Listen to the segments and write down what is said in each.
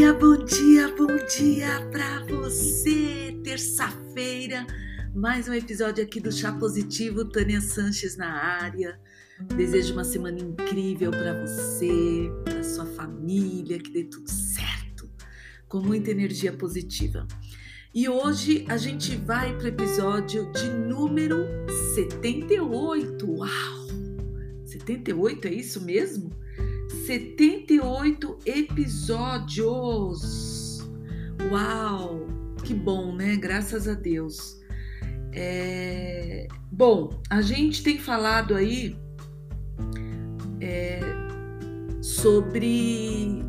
dia, bom dia, bom dia para você. Terça-feira, mais um episódio aqui do Chá Positivo, Tânia Sanches na área. Desejo uma semana incrível para você, para sua família, que dê tudo certo, com muita energia positiva. E hoje a gente vai para o episódio de número 78. Uau! 78 é isso mesmo? 78 episódios. Uau! Que bom, né? Graças a Deus. É... Bom, a gente tem falado aí é, sobre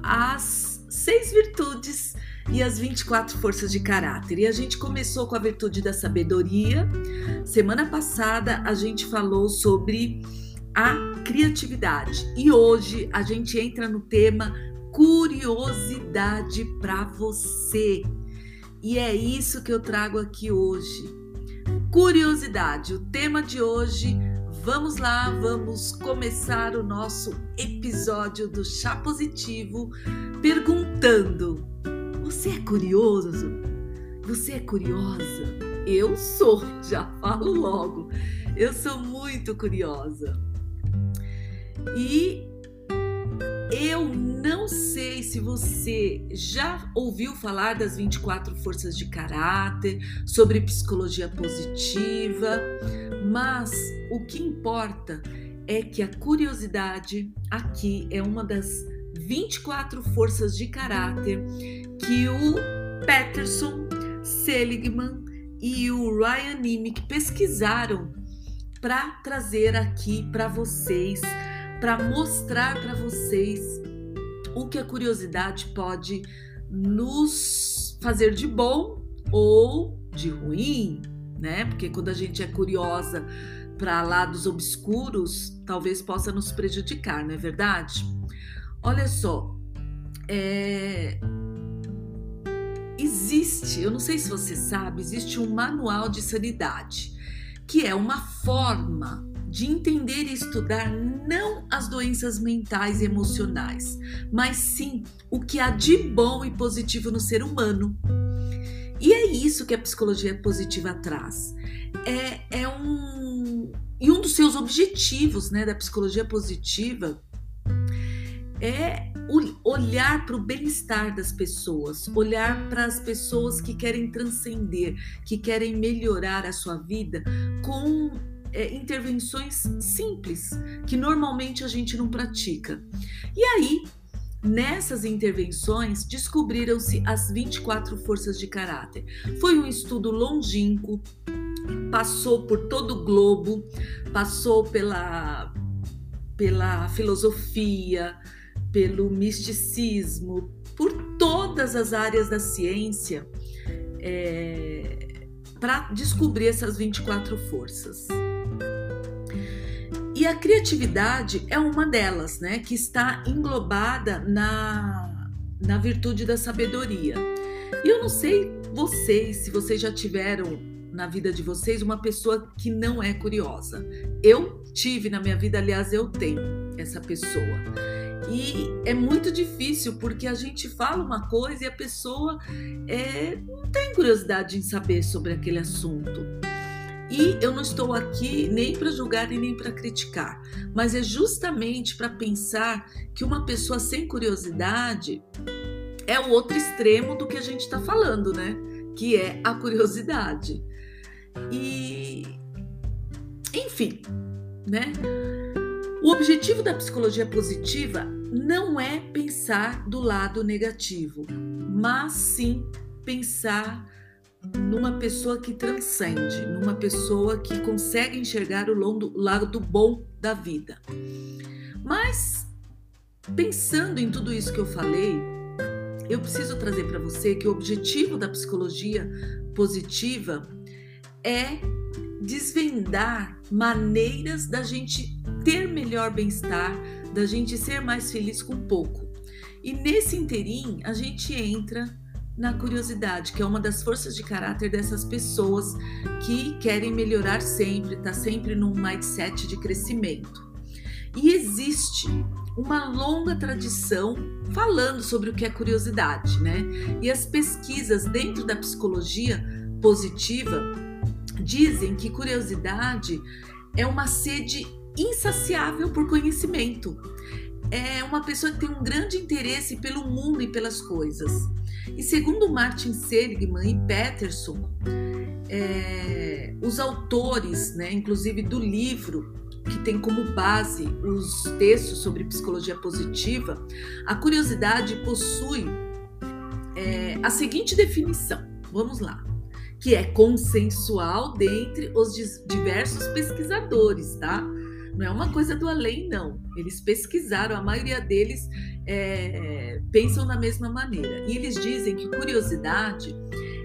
as seis virtudes e as 24 forças de caráter. E a gente começou com a virtude da sabedoria. Semana passada a gente falou sobre a criatividade. E hoje a gente entra no tema curiosidade para você. E é isso que eu trago aqui hoje. Curiosidade, o tema de hoje. Vamos lá, vamos começar o nosso episódio do Chá Positivo perguntando: Você é curioso? Você é curiosa? Eu sou, já falo logo. Eu sou muito curiosa. E eu não sei se você já ouviu falar das 24 forças de caráter, sobre psicologia positiva, mas o que importa é que a curiosidade aqui é uma das 24 forças de caráter que o Peterson, Seligman e o Ryan Nimick pesquisaram para trazer aqui para vocês para mostrar para vocês o que a curiosidade pode nos fazer de bom ou de ruim, né? Porque quando a gente é curiosa para lados obscuros, talvez possa nos prejudicar, não é verdade? Olha só, é... existe, eu não sei se você sabe, existe um manual de sanidade, que é uma forma de entender e estudar não as doenças mentais e emocionais, mas sim o que há de bom e positivo no ser humano. E é isso que a psicologia positiva traz. É, é um. E um dos seus objetivos né, da psicologia positiva é olhar para o bem-estar das pessoas, olhar para as pessoas que querem transcender, que querem melhorar a sua vida com é, intervenções simples que normalmente a gente não pratica. E aí, nessas intervenções, descobriram-se as 24 forças de caráter. Foi um estudo longínquo, passou por todo o globo, passou pela, pela filosofia, pelo misticismo, por todas as áreas da ciência. É, para descobrir essas 24 forças. E a criatividade é uma delas, né, que está englobada na, na virtude da sabedoria. E eu não sei vocês, se vocês já tiveram na vida de vocês uma pessoa que não é curiosa. Eu tive na minha vida, aliás, eu tenho essa pessoa. E é muito difícil porque a gente fala uma coisa e a pessoa é, não tem curiosidade em saber sobre aquele assunto. E eu não estou aqui nem para julgar e nem para criticar, mas é justamente para pensar que uma pessoa sem curiosidade é o outro extremo do que a gente está falando, né? Que é a curiosidade. E, enfim, né? O objetivo da psicologia positiva não é pensar do lado negativo, mas sim pensar numa pessoa que transcende, numa pessoa que consegue enxergar o lado bom da vida. Mas, pensando em tudo isso que eu falei, eu preciso trazer para você que o objetivo da psicologia positiva é desvendar maneiras da gente ter melhor bem-estar, da gente ser mais feliz com pouco. E nesse interim, a gente entra na curiosidade, que é uma das forças de caráter dessas pessoas que querem melhorar sempre, tá sempre num mindset de crescimento. E existe uma longa tradição falando sobre o que é curiosidade, né? E as pesquisas dentro da psicologia positiva dizem que curiosidade é uma sede insaciável por conhecimento. É uma pessoa que tem um grande interesse pelo mundo e pelas coisas. E segundo Martin Seligman e Peterson, é, os autores, né, inclusive do livro que tem como base os textos sobre psicologia positiva, a curiosidade possui é, a seguinte definição. Vamos lá. Que é consensual dentre os diversos pesquisadores, tá? Não é uma coisa do além, não. Eles pesquisaram, a maioria deles é, pensam da mesma maneira. E eles dizem que curiosidade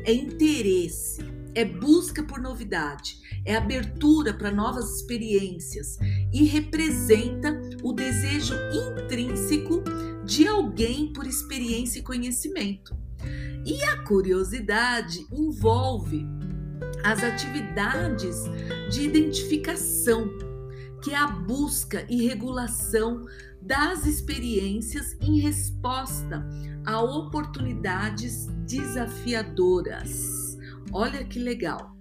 é interesse, é busca por novidade, é abertura para novas experiências e representa o desejo intrínseco de alguém por experiência e conhecimento. E a curiosidade envolve as atividades de identificação, que é a busca e regulação das experiências em resposta a oportunidades desafiadoras. Olha que legal.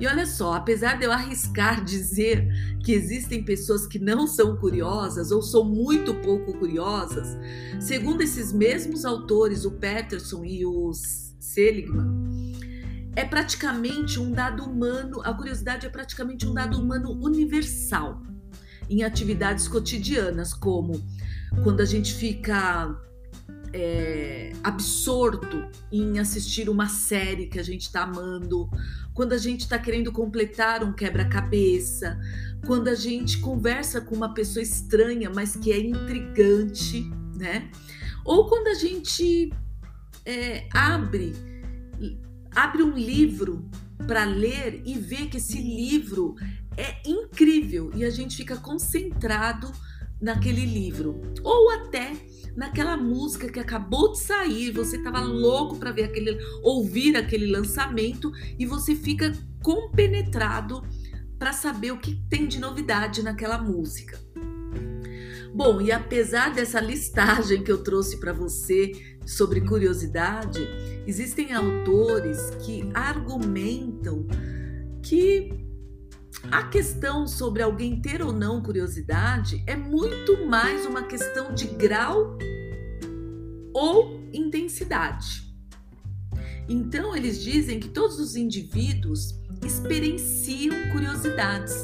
E olha só, apesar de eu arriscar dizer que existem pessoas que não são curiosas ou são muito pouco curiosas, segundo esses mesmos autores, o Peterson e o Seligman, é praticamente um dado humano, a curiosidade é praticamente um dado humano universal em atividades cotidianas, como quando a gente fica é, absorto em assistir uma série que a gente está amando, quando a gente está querendo completar um quebra-cabeça, quando a gente conversa com uma pessoa estranha, mas que é intrigante, né? Ou quando a gente é, abre abre um livro para ler e vê que esse livro é incrível e a gente fica concentrado naquele livro. Ou até naquela música que acabou de sair, você estava louco para ver aquele ouvir aquele lançamento e você fica compenetrado para saber o que tem de novidade naquela música. Bom, e apesar dessa listagem que eu trouxe para você sobre curiosidade, existem autores que argumentam que a questão sobre alguém ter ou não curiosidade é muito mais uma questão de grau ou intensidade. Então, eles dizem que todos os indivíduos experienciam curiosidades,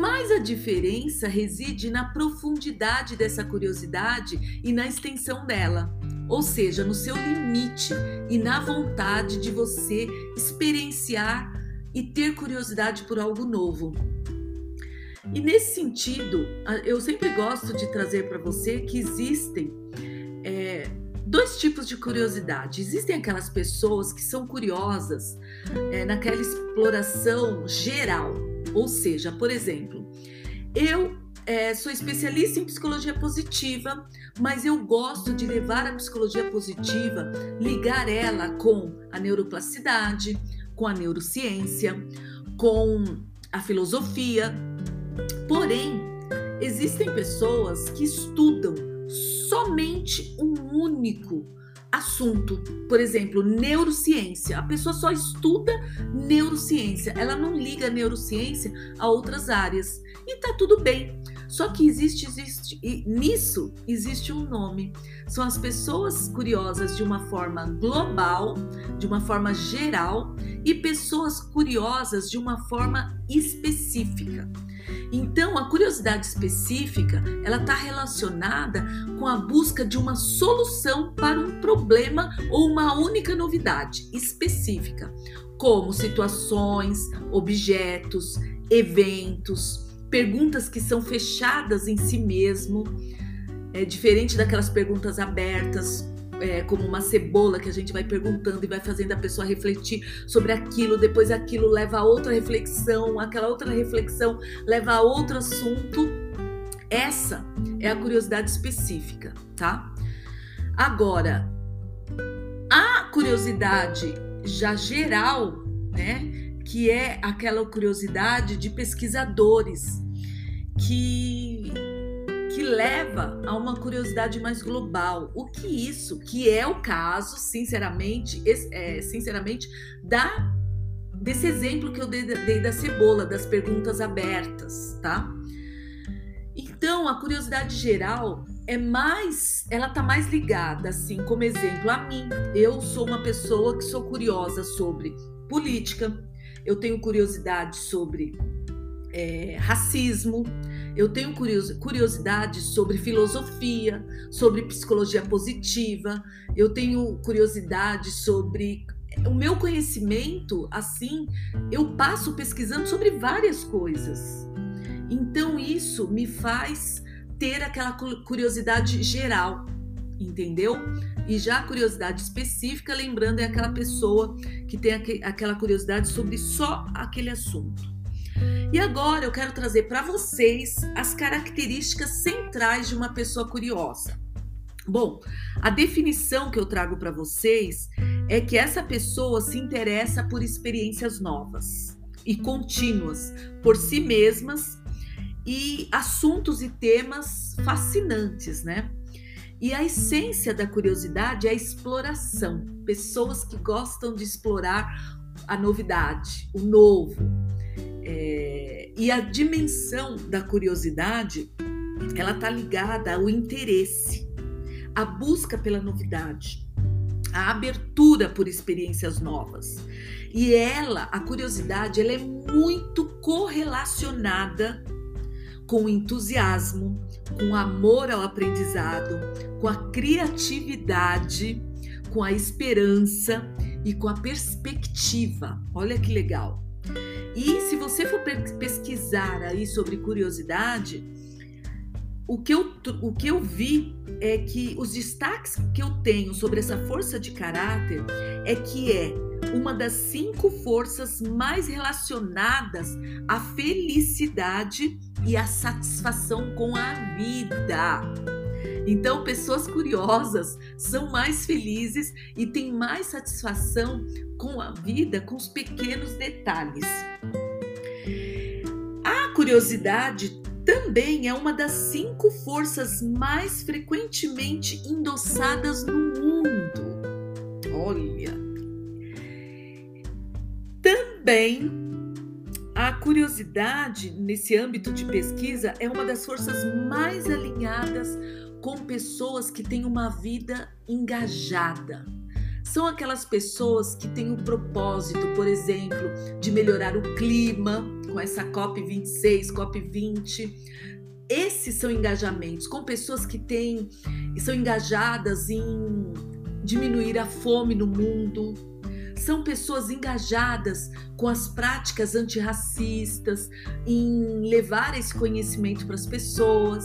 mas a diferença reside na profundidade dessa curiosidade e na extensão dela, ou seja, no seu limite e na vontade de você experienciar e ter curiosidade por algo novo. E nesse sentido, eu sempre gosto de trazer para você que existem é, dois tipos de curiosidade. Existem aquelas pessoas que são curiosas é, naquela exploração geral, ou seja, por exemplo, eu é, sou especialista em psicologia positiva, mas eu gosto de levar a psicologia positiva, ligar ela com a neuroplasticidade, com a neurociência, com a filosofia. Porém, existem pessoas que estudam somente um único assunto. Por exemplo, neurociência. A pessoa só estuda neurociência, ela não liga a neurociência a outras áreas. E tá tudo bem. Só que existe, existe e nisso existe um nome. São as pessoas curiosas de uma forma global, de uma forma geral, e pessoas curiosas de uma forma específica. Então, a curiosidade específica, ela está relacionada com a busca de uma solução para um problema ou uma única novidade específica, como situações, objetos, eventos, perguntas que são fechadas em si mesmo, é diferente daquelas perguntas abertas, é, como uma cebola que a gente vai perguntando e vai fazendo a pessoa refletir sobre aquilo, depois aquilo leva a outra reflexão, aquela outra reflexão leva a outro assunto. Essa é a curiosidade específica, tá? Agora, a curiosidade já geral, né? Que é aquela curiosidade de pesquisadores que, que leva a uma curiosidade mais global. O que isso, que é o caso, sinceramente, é, sinceramente, da desse exemplo que eu dei, dei da cebola, das perguntas abertas, tá? Então, a curiosidade geral é mais, ela tá mais ligada, assim, como exemplo, a mim. Eu sou uma pessoa que sou curiosa sobre política, eu tenho curiosidade sobre é, racismo, eu tenho curiosidade sobre filosofia, sobre psicologia positiva, eu tenho curiosidade sobre o meu conhecimento, assim, eu passo pesquisando sobre várias coisas. Então isso me faz ter aquela curiosidade geral, entendeu? E já a curiosidade específica, lembrando, é aquela pessoa que tem aquela curiosidade sobre só aquele assunto. E agora eu quero trazer para vocês as características centrais de uma pessoa curiosa. Bom, a definição que eu trago para vocês é que essa pessoa se interessa por experiências novas e contínuas, por si mesmas e assuntos e temas fascinantes, né? E a essência da curiosidade é a exploração. Pessoas que gostam de explorar a novidade, o novo. É... E a dimensão da curiosidade, ela tá ligada ao interesse, à busca pela novidade, à abertura por experiências novas. E ela, a curiosidade, ela é muito correlacionada com entusiasmo, com amor ao aprendizado, com a criatividade, com a esperança e com a perspectiva. Olha que legal. E se você for pesquisar aí sobre curiosidade, o que, eu, o que eu vi é que os destaques que eu tenho sobre essa força de caráter é que é uma das cinco forças mais relacionadas à felicidade e à satisfação com a vida. Então, pessoas curiosas são mais felizes e têm mais satisfação com a vida, com os pequenos detalhes. A curiosidade também é uma das cinco forças mais frequentemente endossadas no mundo. Olha! Também a curiosidade nesse âmbito de pesquisa é uma das forças mais alinhadas com pessoas que têm uma vida engajada. São aquelas pessoas que têm o propósito, por exemplo, de melhorar o clima, com essa COP26, COP20. Esses são engajamentos com pessoas que têm, são engajadas em diminuir a fome no mundo, são pessoas engajadas com as práticas antirracistas, em levar esse conhecimento para as pessoas.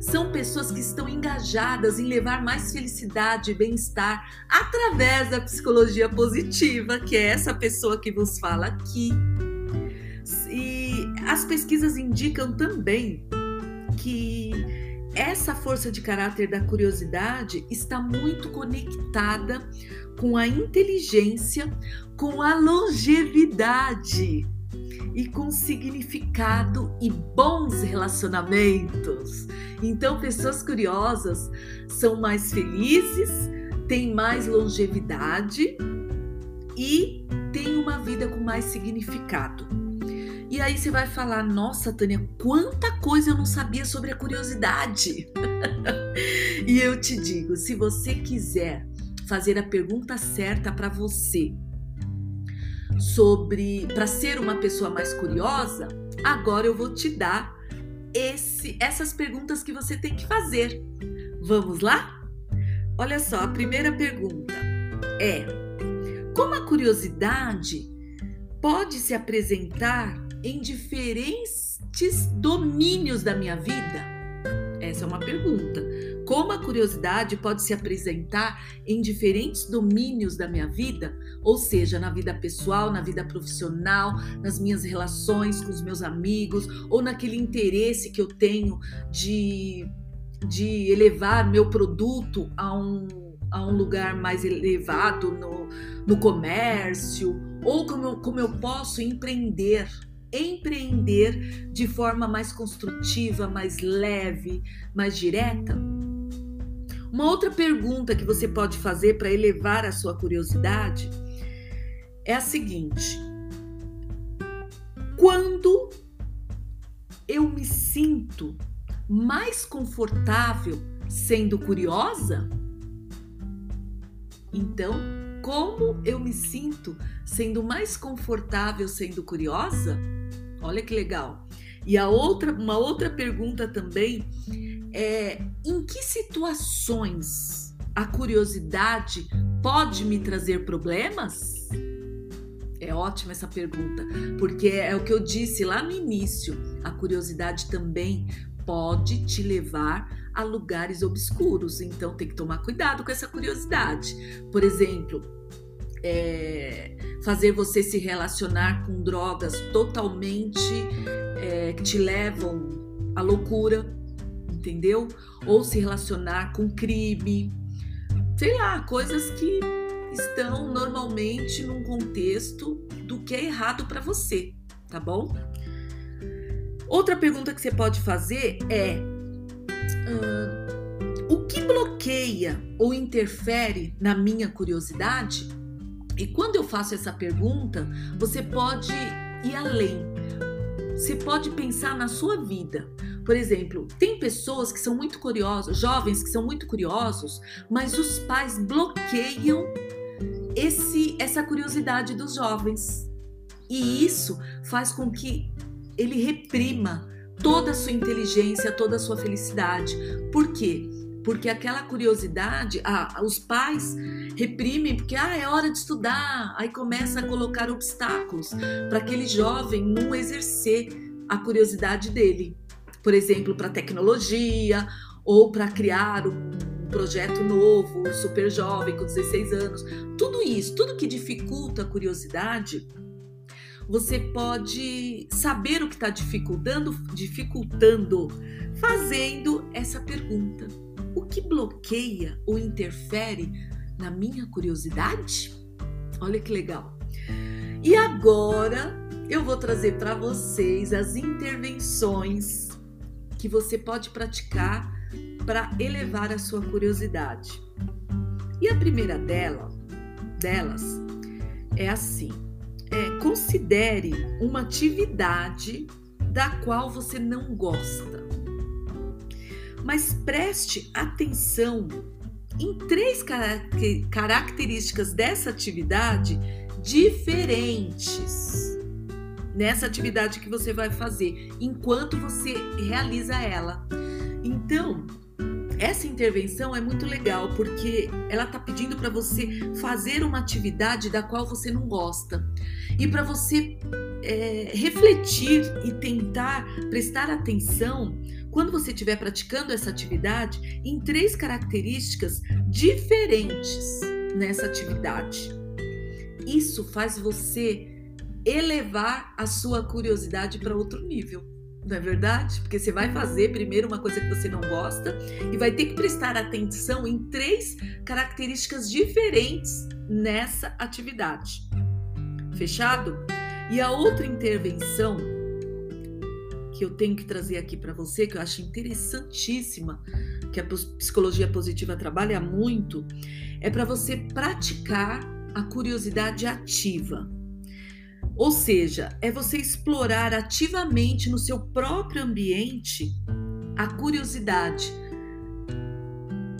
São pessoas que estão engajadas em levar mais felicidade e bem-estar através da psicologia positiva, que é essa pessoa que vos fala aqui. E as pesquisas indicam também que essa força de caráter da curiosidade está muito conectada com a inteligência, com a longevidade e com significado e bons relacionamentos. Então, pessoas curiosas são mais felizes, têm mais longevidade e têm uma vida com mais significado. E aí você vai falar: nossa, Tânia, quanta coisa eu não sabia sobre a curiosidade. e eu te digo: se você quiser fazer a pergunta certa para você sobre para ser uma pessoa mais curiosa, agora eu vou te dar esse, essas perguntas que você tem que fazer. Vamos lá? Olha só, a primeira pergunta é: como a curiosidade pode se apresentar em diferentes domínios da minha vida? Essa é uma pergunta. Como a curiosidade pode se apresentar em diferentes domínios da minha vida, ou seja, na vida pessoal, na vida profissional, nas minhas relações com os meus amigos, ou naquele interesse que eu tenho de, de elevar meu produto a um, a um lugar mais elevado no, no comércio, ou como como eu posso empreender empreender de forma mais construtiva, mais leve, mais direta? Uma outra pergunta que você pode fazer para elevar a sua curiosidade é a seguinte: quando eu me sinto mais confortável sendo curiosa? Então, como eu me sinto sendo mais confortável sendo curiosa? Olha que legal. E a outra, uma outra pergunta também é: em que situações a curiosidade pode me trazer problemas? É ótima essa pergunta, porque é o que eu disse lá no início. A curiosidade também pode te levar a lugares obscuros, então tem que tomar cuidado com essa curiosidade. Por exemplo, é, fazer você se relacionar com drogas totalmente é, que te levam à loucura, entendeu? Ou se relacionar com crime, sei lá, coisas que estão normalmente num contexto do que é errado para você, tá bom? Outra pergunta que você pode fazer é: o que bloqueia ou interfere na minha curiosidade? E quando eu faço essa pergunta, você pode ir além. Você pode pensar na sua vida. Por exemplo, tem pessoas que são muito curiosas, jovens que são muito curiosos, mas os pais bloqueiam esse essa curiosidade dos jovens. E isso faz com que ele reprima toda a sua inteligência, toda a sua felicidade. Por quê? Porque aquela curiosidade, ah, os pais reprimem porque ah, é hora de estudar, aí começa a colocar obstáculos para aquele jovem não exercer a curiosidade dele. Por exemplo, para tecnologia ou para criar um projeto novo, super jovem com 16 anos. Tudo isso, tudo que dificulta a curiosidade, você pode saber o que está dificultando, dificultando, fazendo essa pergunta: o que bloqueia ou interfere na minha curiosidade? Olha que legal. E agora eu vou trazer para vocês as intervenções que você pode praticar para elevar a sua curiosidade. E a primeira dela, delas é assim: é, considere uma atividade da qual você não gosta. Mas preste atenção em três características dessa atividade diferentes nessa atividade que você vai fazer enquanto você realiza ela. Então, essa intervenção é muito legal porque ela está pedindo para você fazer uma atividade da qual você não gosta e para você é, refletir e tentar prestar atenção quando você estiver praticando essa atividade em três características diferentes nessa atividade. Isso faz você elevar a sua curiosidade para outro nível. Não é verdade? Porque você vai fazer primeiro uma coisa que você não gosta e vai ter que prestar atenção em três características diferentes nessa atividade. Fechado? E a outra intervenção que eu tenho que trazer aqui para você, que eu acho interessantíssima, que a psicologia positiva trabalha muito, é para você praticar a curiosidade ativa. Ou seja, é você explorar ativamente no seu próprio ambiente a curiosidade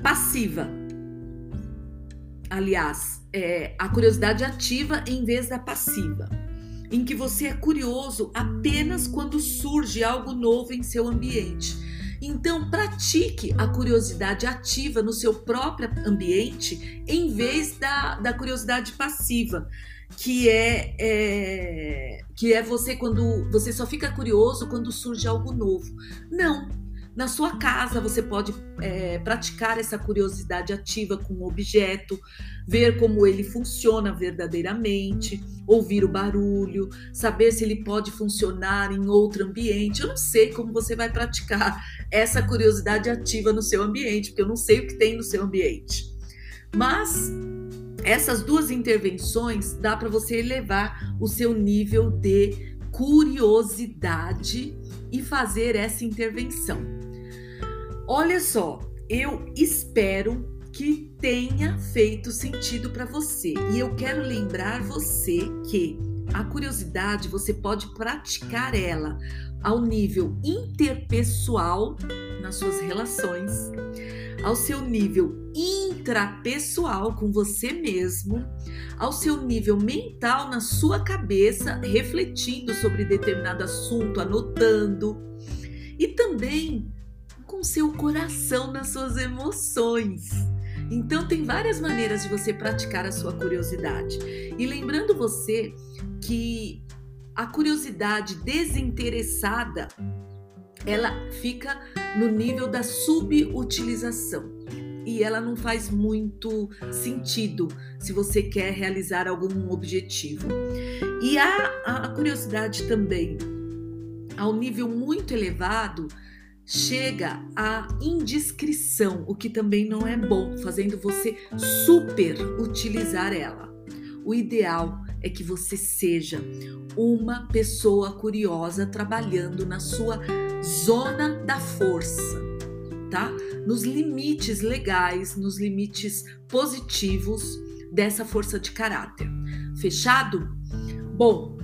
passiva. Aliás, é a curiosidade ativa em vez da passiva, em que você é curioso apenas quando surge algo novo em seu ambiente. Então, pratique a curiosidade ativa no seu próprio ambiente em vez da, da curiosidade passiva que é, é, que é você quando você só fica curioso quando surge algo novo. Não. Na sua casa você pode é, praticar essa curiosidade ativa com o objeto, ver como ele funciona verdadeiramente, ouvir o barulho, saber se ele pode funcionar em outro ambiente. Eu não sei como você vai praticar essa curiosidade ativa no seu ambiente, porque eu não sei o que tem no seu ambiente. Mas essas duas intervenções dá para você elevar o seu nível de curiosidade e fazer essa intervenção. Olha só, eu espero que tenha feito sentido para você. E eu quero lembrar você que a curiosidade você pode praticar ela ao nível interpessoal nas suas relações, ao seu nível intrapessoal com você mesmo, ao seu nível mental na sua cabeça, refletindo sobre determinado assunto, anotando, e também com seu coração nas suas emoções. Então tem várias maneiras de você praticar a sua curiosidade. E lembrando você que a curiosidade desinteressada ela fica no nível da subutilização e ela não faz muito sentido se você quer realizar algum objetivo. E a, curiosidade também, ao nível muito elevado, chega à indiscrição, o que também não é bom, fazendo você super utilizar ela. O ideal é que você seja uma pessoa curiosa trabalhando na sua zona da força, tá? Nos limites legais, nos limites positivos dessa força de caráter. Fechado? Bom,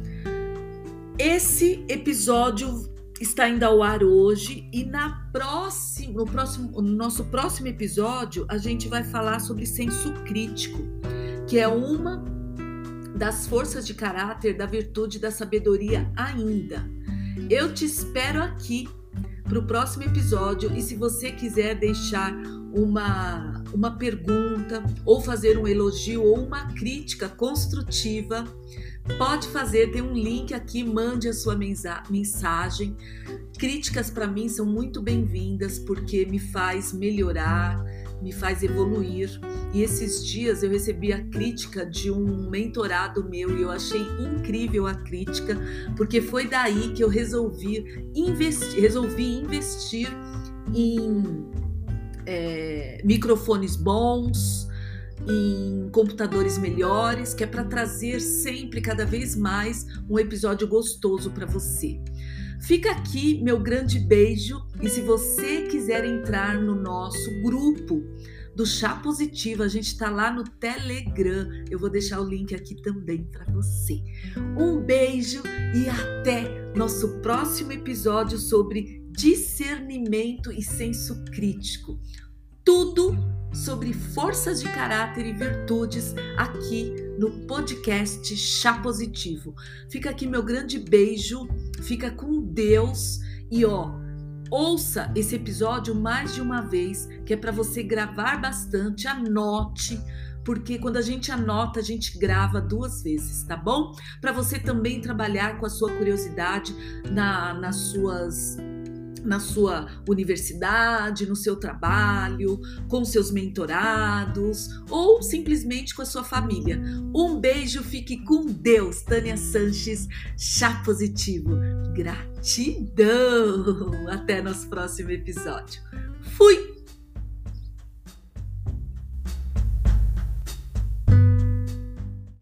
esse episódio está indo ao ar hoje e na próxima, no, próximo, no nosso próximo episódio a gente vai falar sobre senso crítico, que é uma das forças de caráter da virtude da sabedoria ainda. Eu te espero aqui para o próximo episódio. E se você quiser deixar uma, uma pergunta ou fazer um elogio ou uma crítica construtiva, Pode fazer, tem um link aqui, mande a sua mensagem. Críticas para mim são muito bem-vindas porque me faz melhorar, me faz evoluir. E esses dias eu recebi a crítica de um mentorado meu e eu achei incrível a crítica, porque foi daí que eu resolvi investir, resolvi investir em é, microfones bons, em computadores melhores, que é para trazer sempre, cada vez mais, um episódio gostoso para você. Fica aqui meu grande beijo e se você quiser entrar no nosso grupo do Chá Positivo, a gente está lá no Telegram. Eu vou deixar o link aqui também para você. Um beijo e até nosso próximo episódio sobre discernimento e senso crítico. Tudo sobre forças de caráter e virtudes aqui no podcast Chá Positivo. Fica aqui meu grande beijo, fica com Deus e ó, ouça esse episódio mais de uma vez, que é para você gravar bastante, anote porque quando a gente anota, a gente grava duas vezes, tá bom? Para você também trabalhar com a sua curiosidade na, nas suas na sua universidade, no seu trabalho, com seus mentorados ou simplesmente com a sua família. Um beijo, fique com Deus, Tânia Sanches, chá positivo. Gratidão! Até nosso próximo episódio. Fui!